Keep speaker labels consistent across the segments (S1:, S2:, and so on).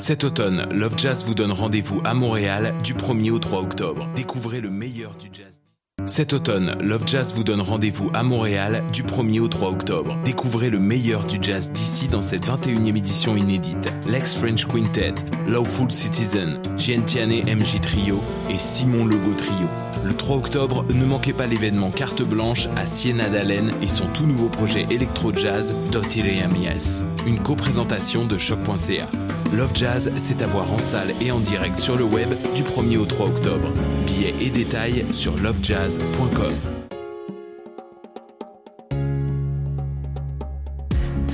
S1: Cet automne, Love Jazz vous donne rendez-vous à Montréal du 1er au 3 octobre. Découvrez le meilleur du jazz. Cet automne, Love Jazz vous donne rendez-vous à Montréal du 1er au 3 octobre. Découvrez le meilleur du jazz d'ici dans cette 21e édition inédite. Lex French Quintet, Lawful Citizen, Giantiane MJ Trio et Simon Logo Trio. Le 3 octobre, ne manquez pas l'événement Carte Blanche à Siena d'Allen et son tout nouveau projet électro-jazz Dotireamies. Une co-présentation de choc.ca. Love Jazz, c'est à voir en salle et en direct sur le web du 1er au 3 octobre. Billets et détails sur lovejazz.com.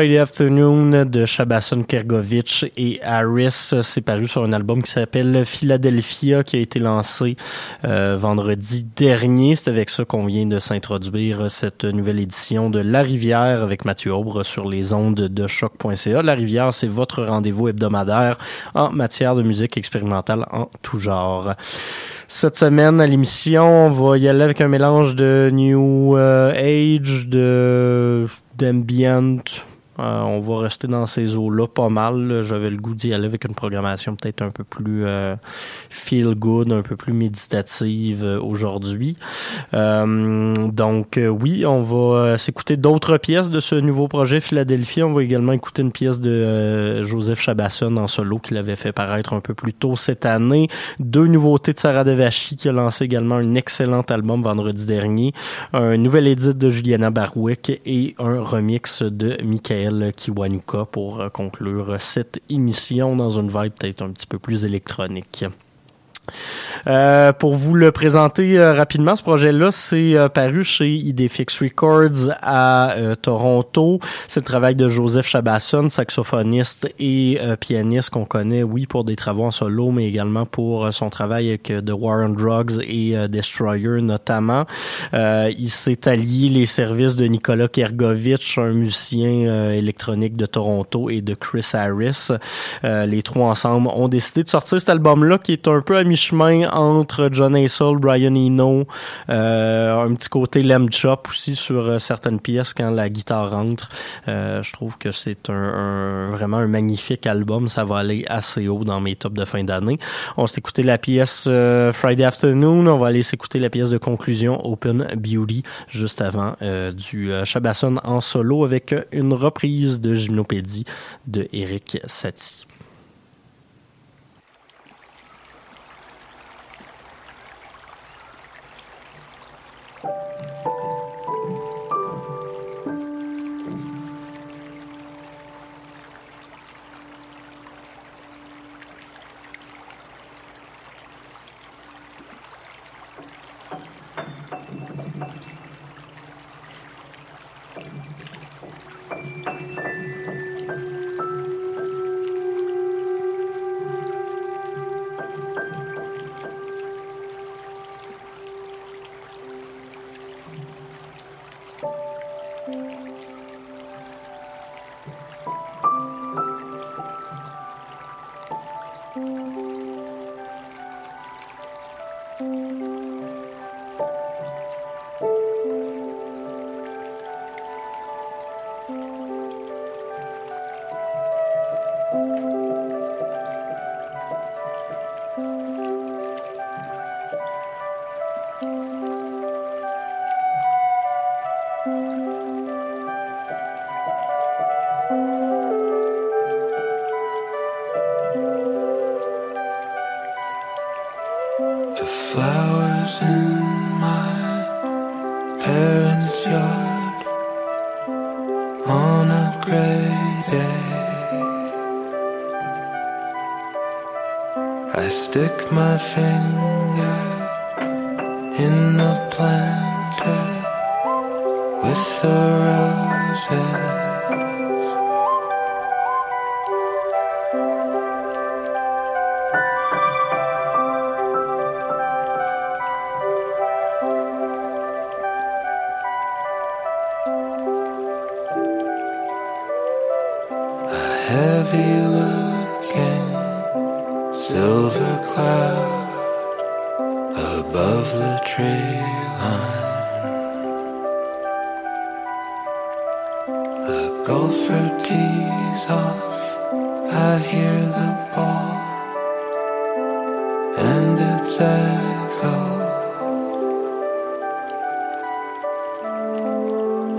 S2: Friday Afternoon de Shabason Kergovich et Harris. C'est paru sur un album qui s'appelle Philadelphia qui a été lancé euh, vendredi dernier. C'est avec ça qu'on vient de s'introduire cette nouvelle édition de La Rivière avec Mathieu Aubre sur les ondes de choc.ca. La Rivière, c'est votre rendez-vous hebdomadaire en matière de musique expérimentale en tout genre. Cette semaine à l'émission, on va y aller avec un mélange de New euh, Age, de d'ambient, euh, on va rester dans ces eaux-là pas mal. J'avais le goût d'y aller avec une programmation peut-être un peu plus euh, feel good, un peu plus méditative euh, aujourd'hui. donc oui, on va s'écouter d'autres pièces de ce nouveau projet Philadelphie. On va également écouter une pièce de Joseph Chabasson en solo qu'il avait fait paraître un peu plus tôt cette année. Deux nouveautés de Sarah Devachi qui a lancé également un excellent album vendredi dernier. Un nouvel édit de Juliana Barwick et un remix de Michael Kiwanuka pour euh, conclure cette émission dans une vibe peut-être un petit peu plus électronique. Euh, pour vous le présenter euh, rapidement, ce projet-là, c'est euh, paru chez Idefix Records à Toronto. C'est le travail de Joseph Chabasson, saxophoniste et pianiste qu'on connaît, oui, pour des travaux en solo, mais également pour son travail avec The War on Drugs et Destroyer notamment. il s'est allié les services de Nicolas Kergovich, un musicien électronique de Toronto, et de Chris Harris. les trois ensemble ont décidé de sortir cet album-là qui est un peu à mi-chemin entre John Hassel, Brian Eno, euh, un petit côté Lem Chop aussi sur euh, certaines pièces quand la guitare rentre. Euh, je trouve que c'est un, vraiment un magnifique album. Ça va aller assez haut dans mes tops de fin d'année. On s'est écouté la pièce Friday Afternoon. On va aller s'écouter la pièce de conclusion Open Beauty juste avant du Chabasson en solo avec une reprise de Gymnopédie de Eric Satie.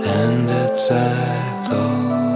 S3: and it's echoes.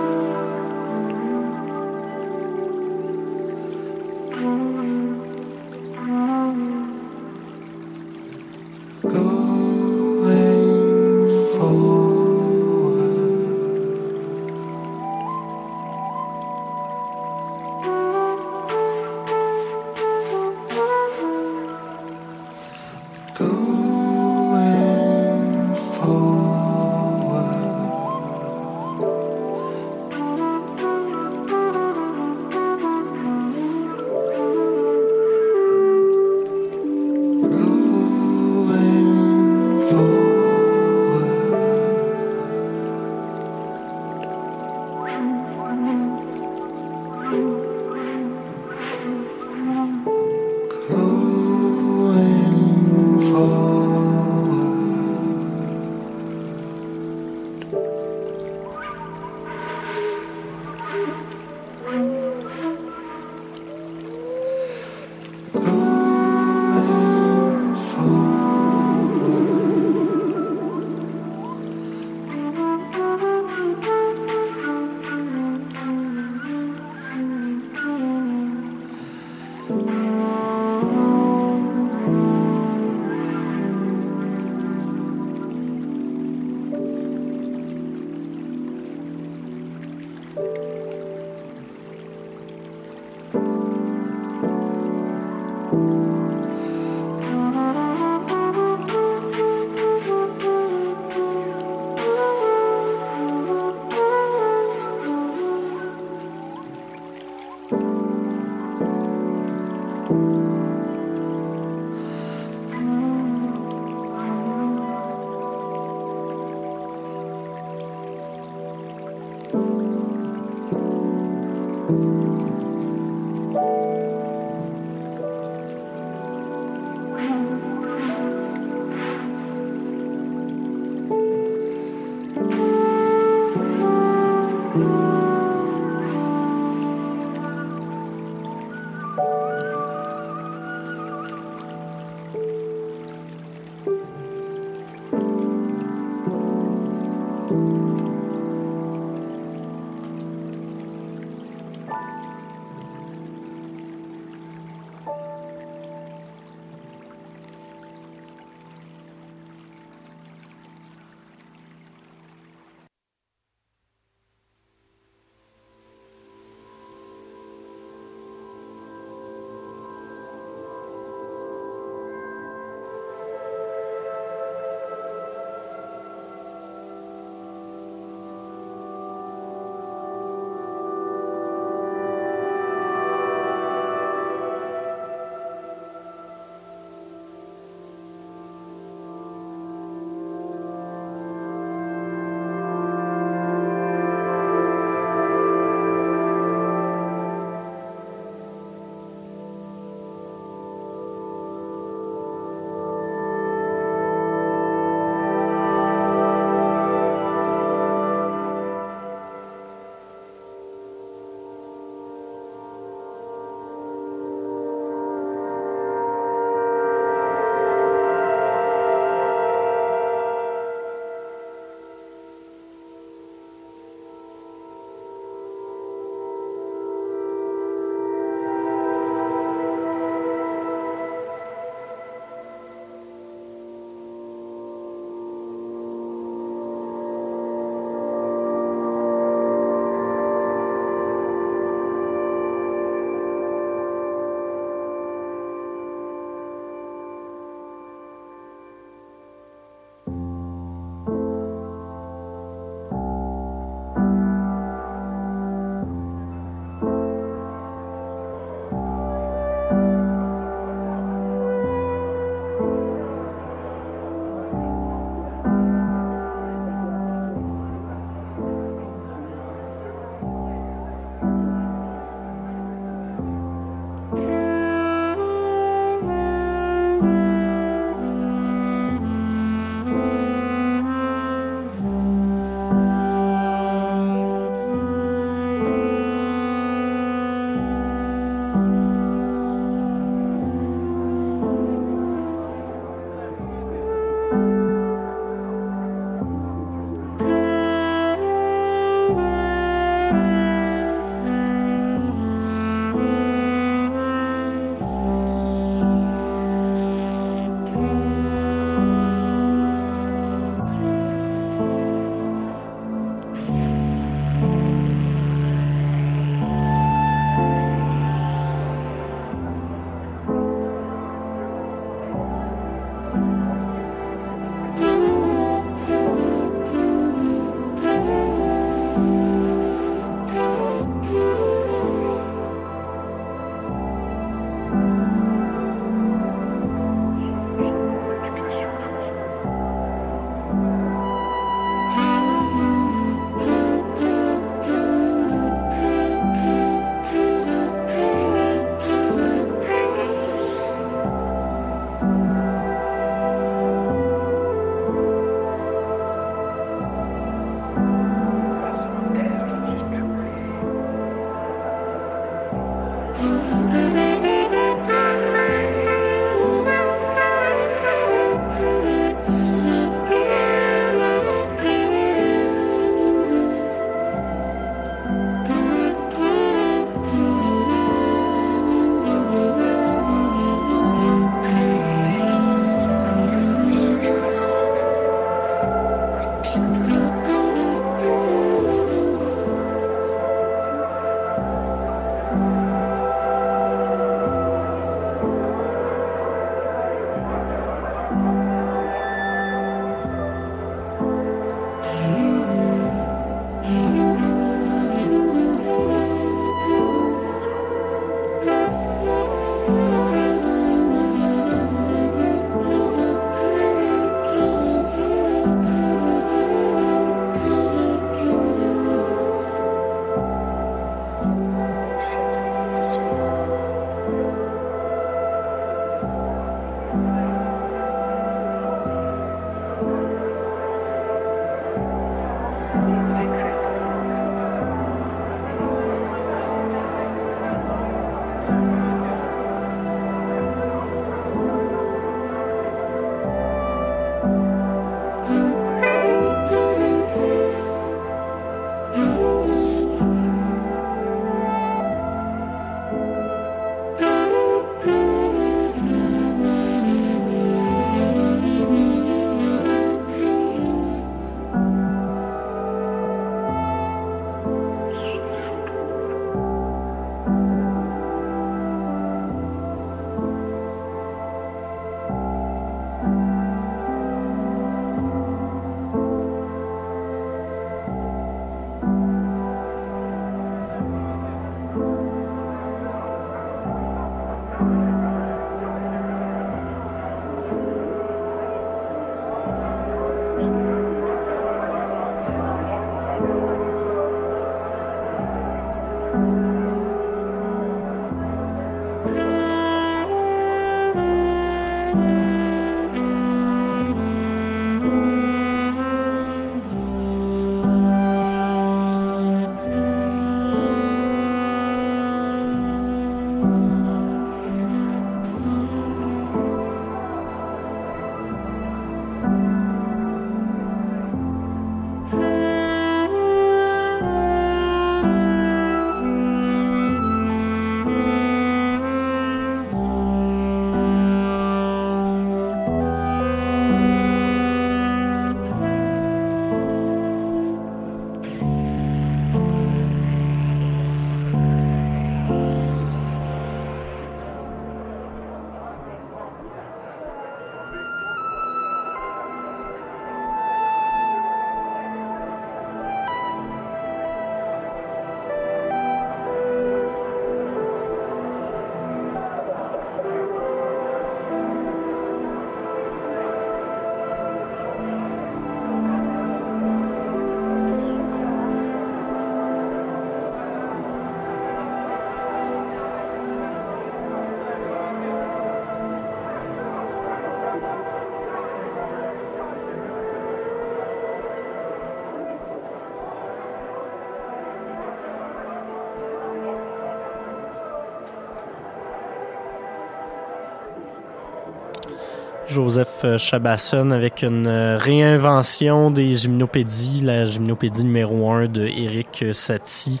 S2: Joseph Chabasson avec une réinvention des gymnopédies, la gymnopédie numéro 1 de Eric Satie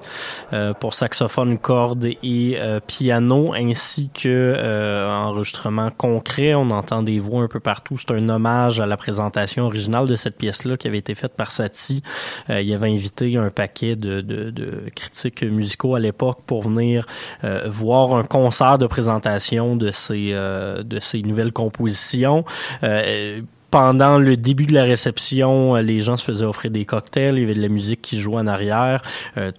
S2: pour saxophone, corde et piano, ainsi que enregistrement concret. On entend des voix un peu partout. C'est un hommage à la présentation originale de cette pièce-là qui avait été faite par Satie. il avait invité un paquet de, de, de critiques musicaux à l'époque pour venir voir un concert de présentation de ces euh, de ces nouvelles compositions. Euh, pendant le début de la réception, euh, les gens se faisaient offrir des cocktails, il y avait de la musique qui jouait en arrière,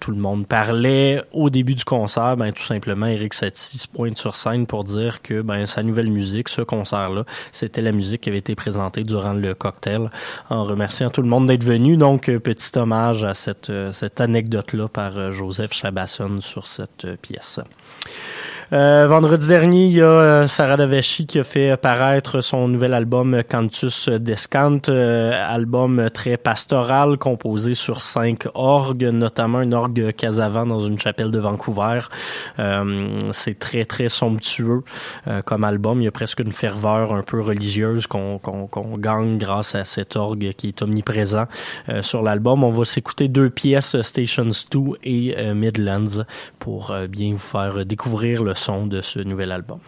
S2: tout le monde parlait. Au début du concert, ben tout simplement, Eric Satie se pointe sur scène pour dire que ben sa nouvelle musique, ce concert-là, c'était la musique qui avait été présentée durant le cocktail, en remerciant tout le monde d'être venu. Donc petit hommage à cette cette anecdote-là par Joseph Chabasson sur cette pièce. Euh, vendredi dernier, il y a euh, Sarah Daveshi qui a fait apparaître son nouvel album Cantus Descant, euh, album très pastoral composé sur cinq orgues, notamment un orgue Casavan dans une chapelle de Vancouver. C'est très très somptueux comme album. Il y a presque une ferveur un peu religieuse qu'on gagne grâce à cet orgue qui est omniprésent sur l'album. On va s'écouter deux pièces, Stations 2 et Midlands, pour bien vous faire découvrir le son de ce nouvel album.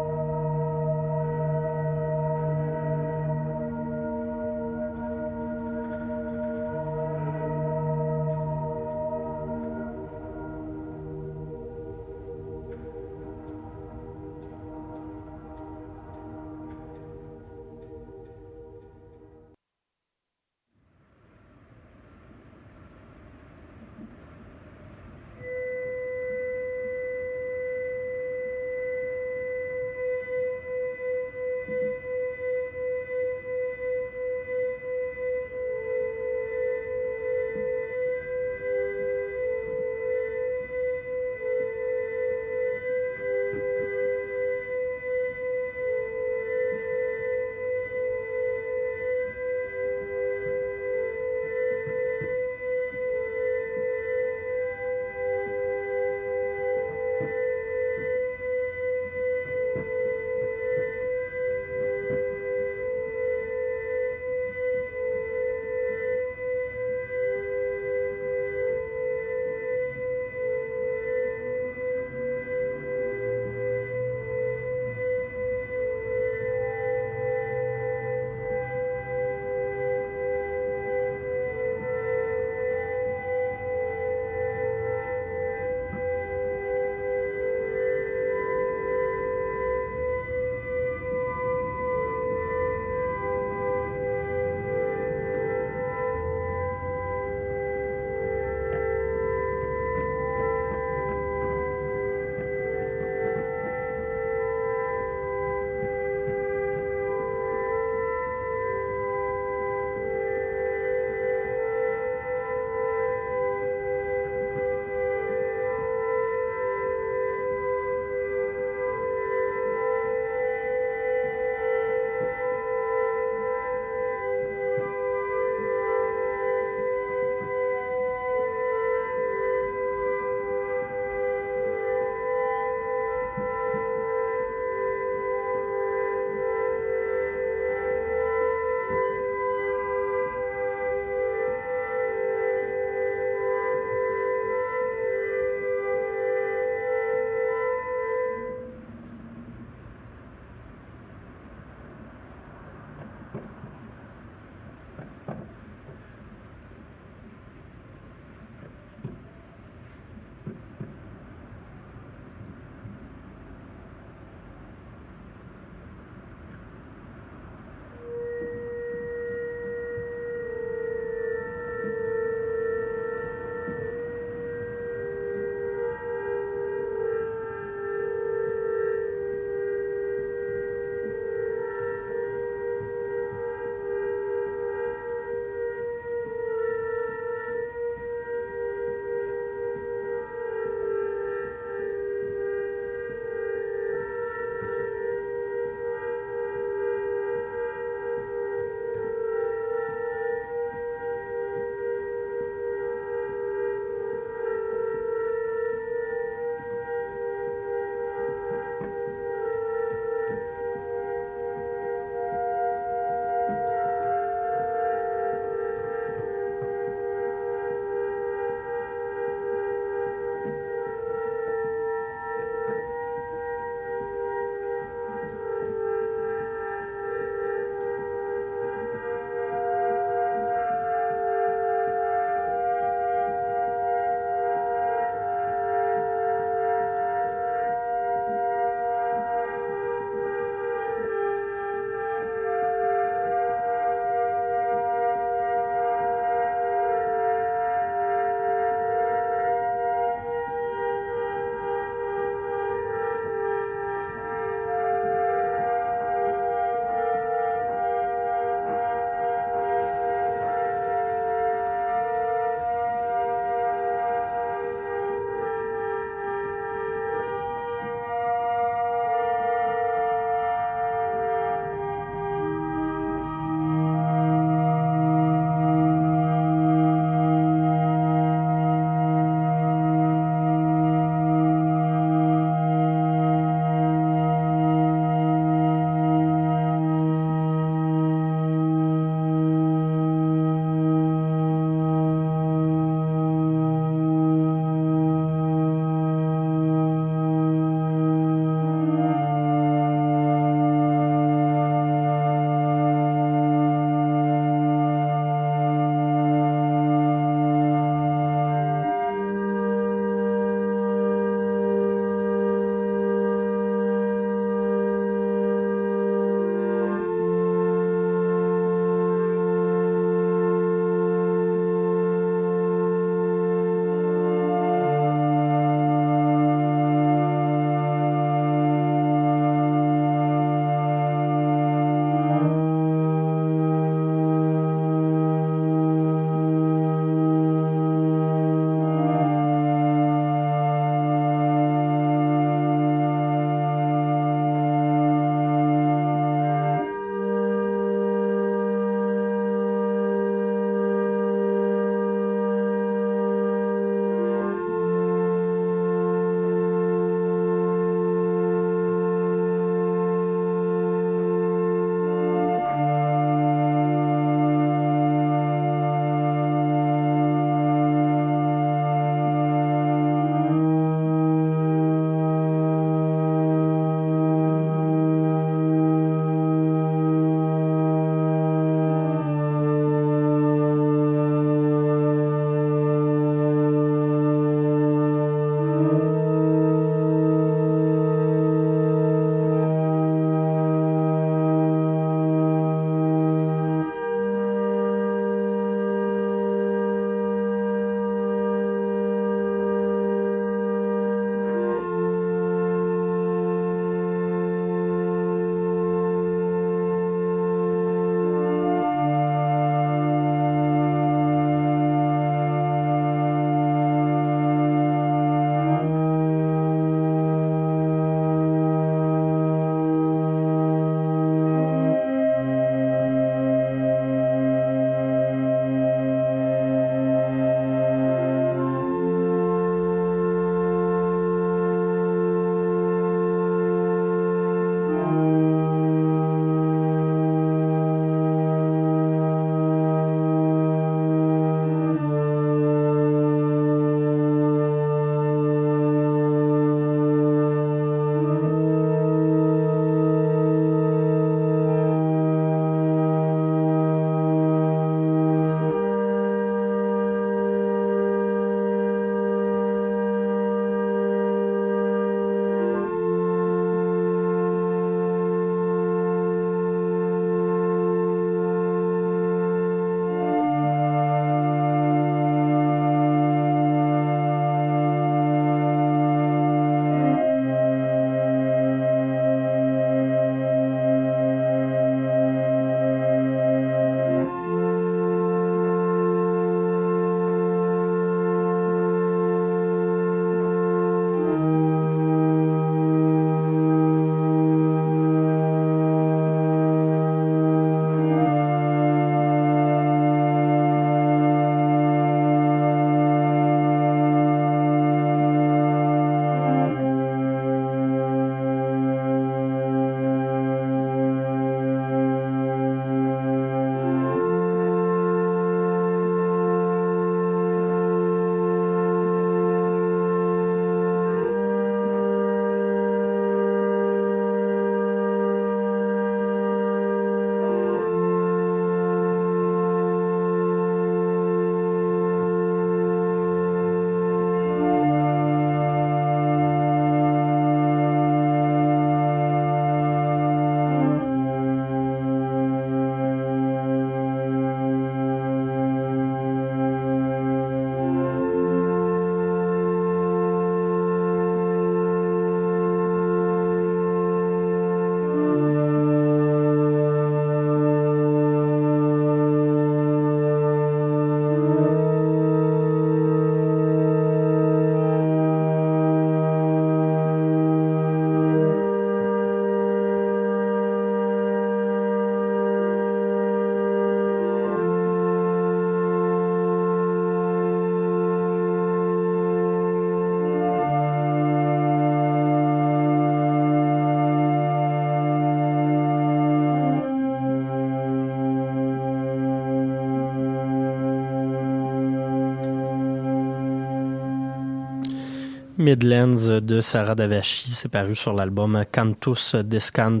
S2: Midlands de Sarah Davachi. C'est paru sur l'album Cantus Descant,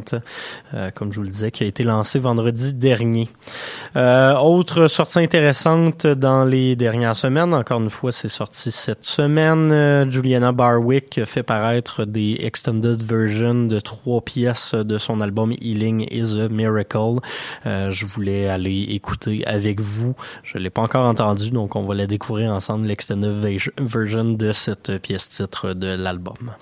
S2: euh, comme je vous le disais, qui a été lancé vendredi dernier. Euh, autre sortie intéressante dans les dernières semaines, encore une fois, c'est sorti cette semaine. Euh, Juliana Barwick fait paraître des extended versions de trois pièces de son album Healing is a Miracle. Euh, je voulais aller écouter avec vous. Je l'ai pas encore entendu, donc on va la découvrir ensemble, l'extended version de cette pièce titre de l'album.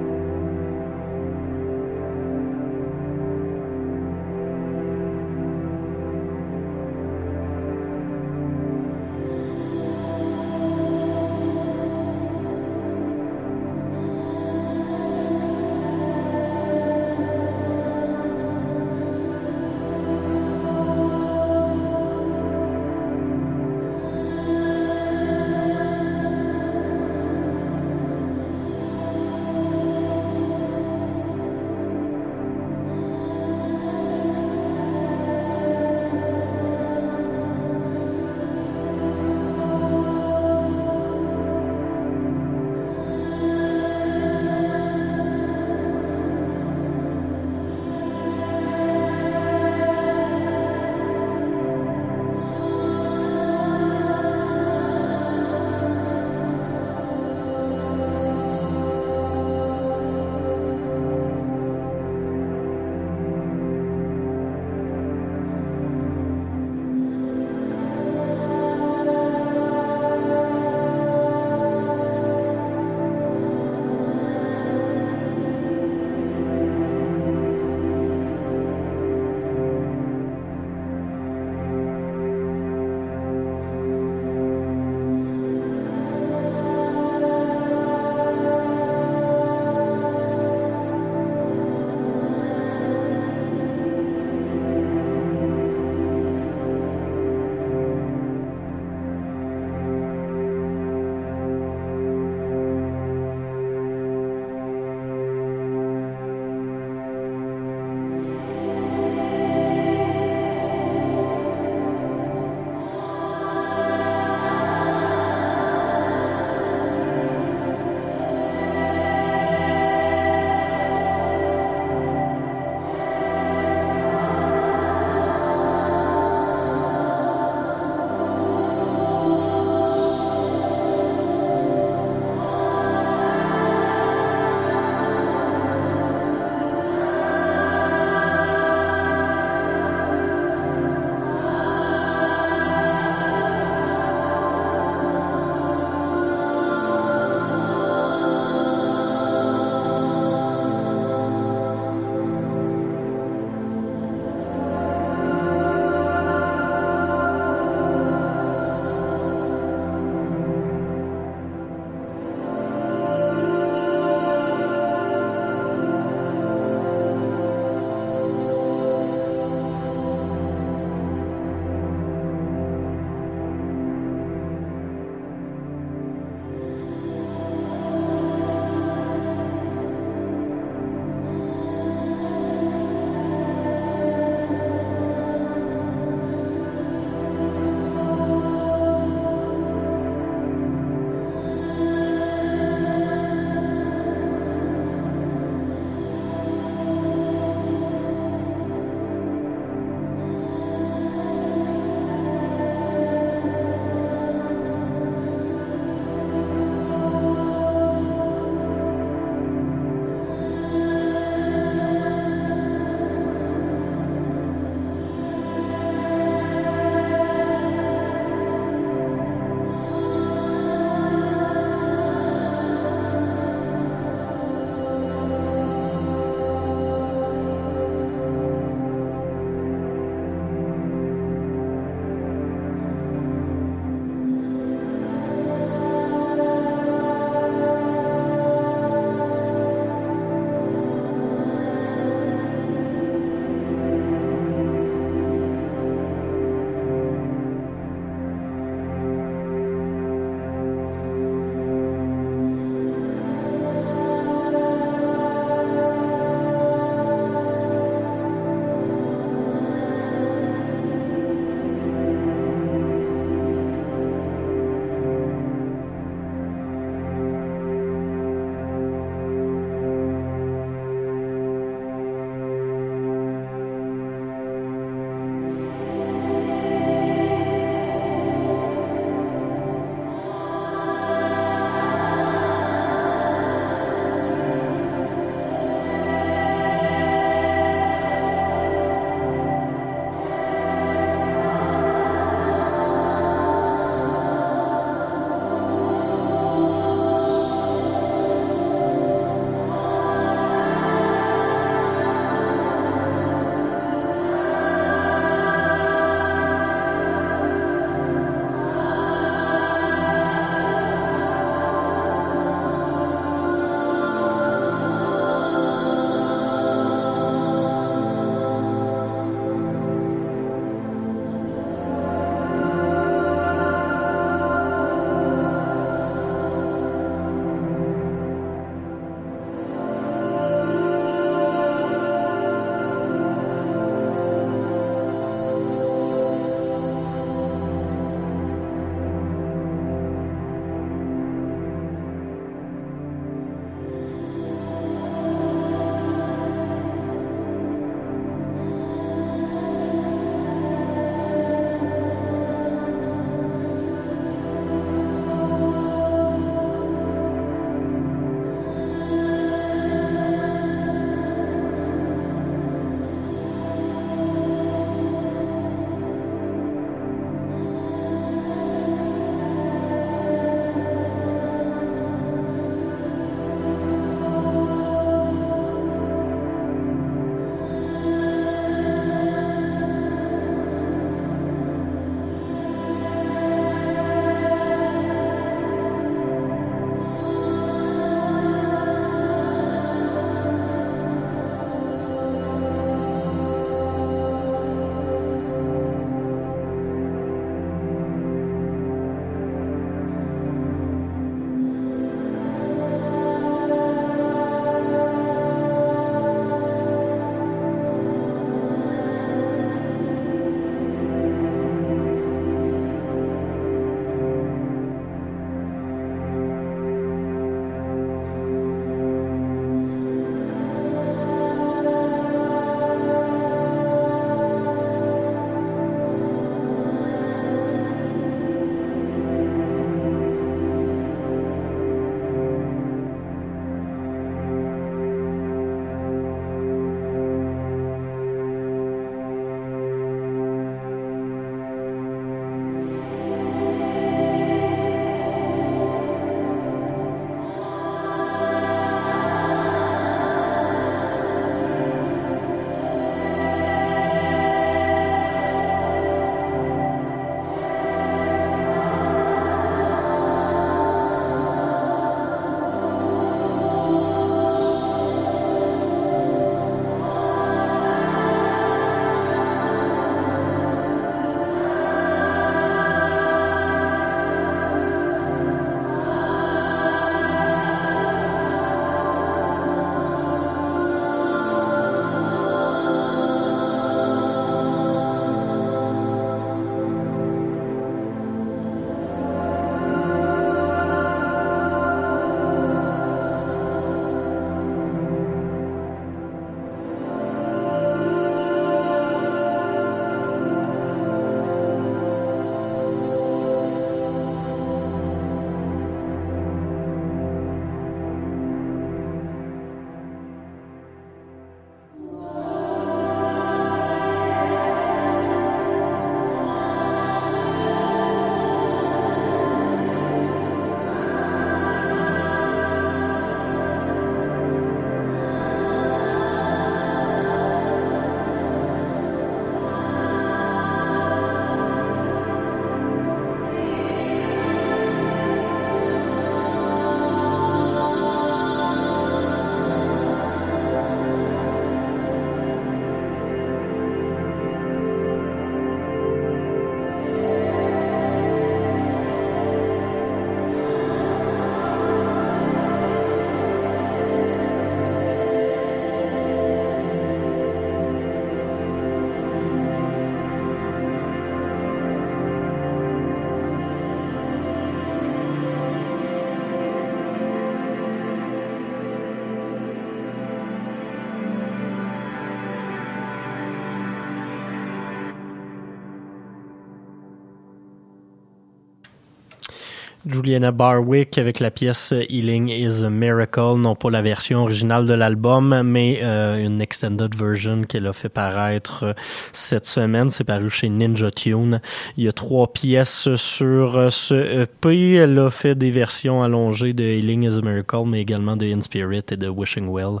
S2: Juliana Barwick avec la pièce Healing is a Miracle, non pas la version originale de l'album, mais euh, une extended version qu'elle a fait paraître euh, cette semaine. C'est paru chez Ninja Tune. Il y a trois pièces sur euh, ce EP. Elle a fait des versions allongées de Healing is a Miracle, mais également de In Spirit et de Wishing Well.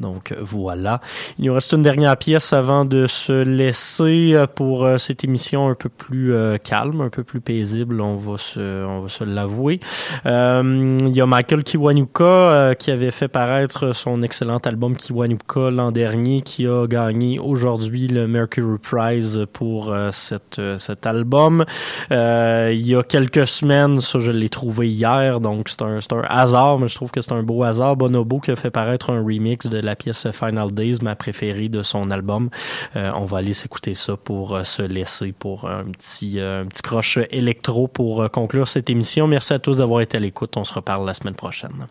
S2: Donc voilà. Il nous reste une dernière pièce avant de se laisser pour cette émission un peu plus calme, un peu plus paisible. On va se, on va se l'avouer. Euh, il y a Michael Kiwanuka euh, qui avait fait paraître son excellent album Kiwanuka l'an dernier, qui a gagné aujourd'hui le Mercury Prize pour euh, cet album. il y a quelques semaines, ça je l'ai trouvé hier, donc c'est un, un hasard, mais je trouve que c'est un beau hasard. Bonobo qui a fait paraître un remix de la pièce Final Days, ma préférée de son album. on va aller s'écouter ça pour se laisser pour un petit, un petit croche électro pour conclure cette émission. Merci à tous d'avoir été à l'écoute. On se reparle la semaine prochaine.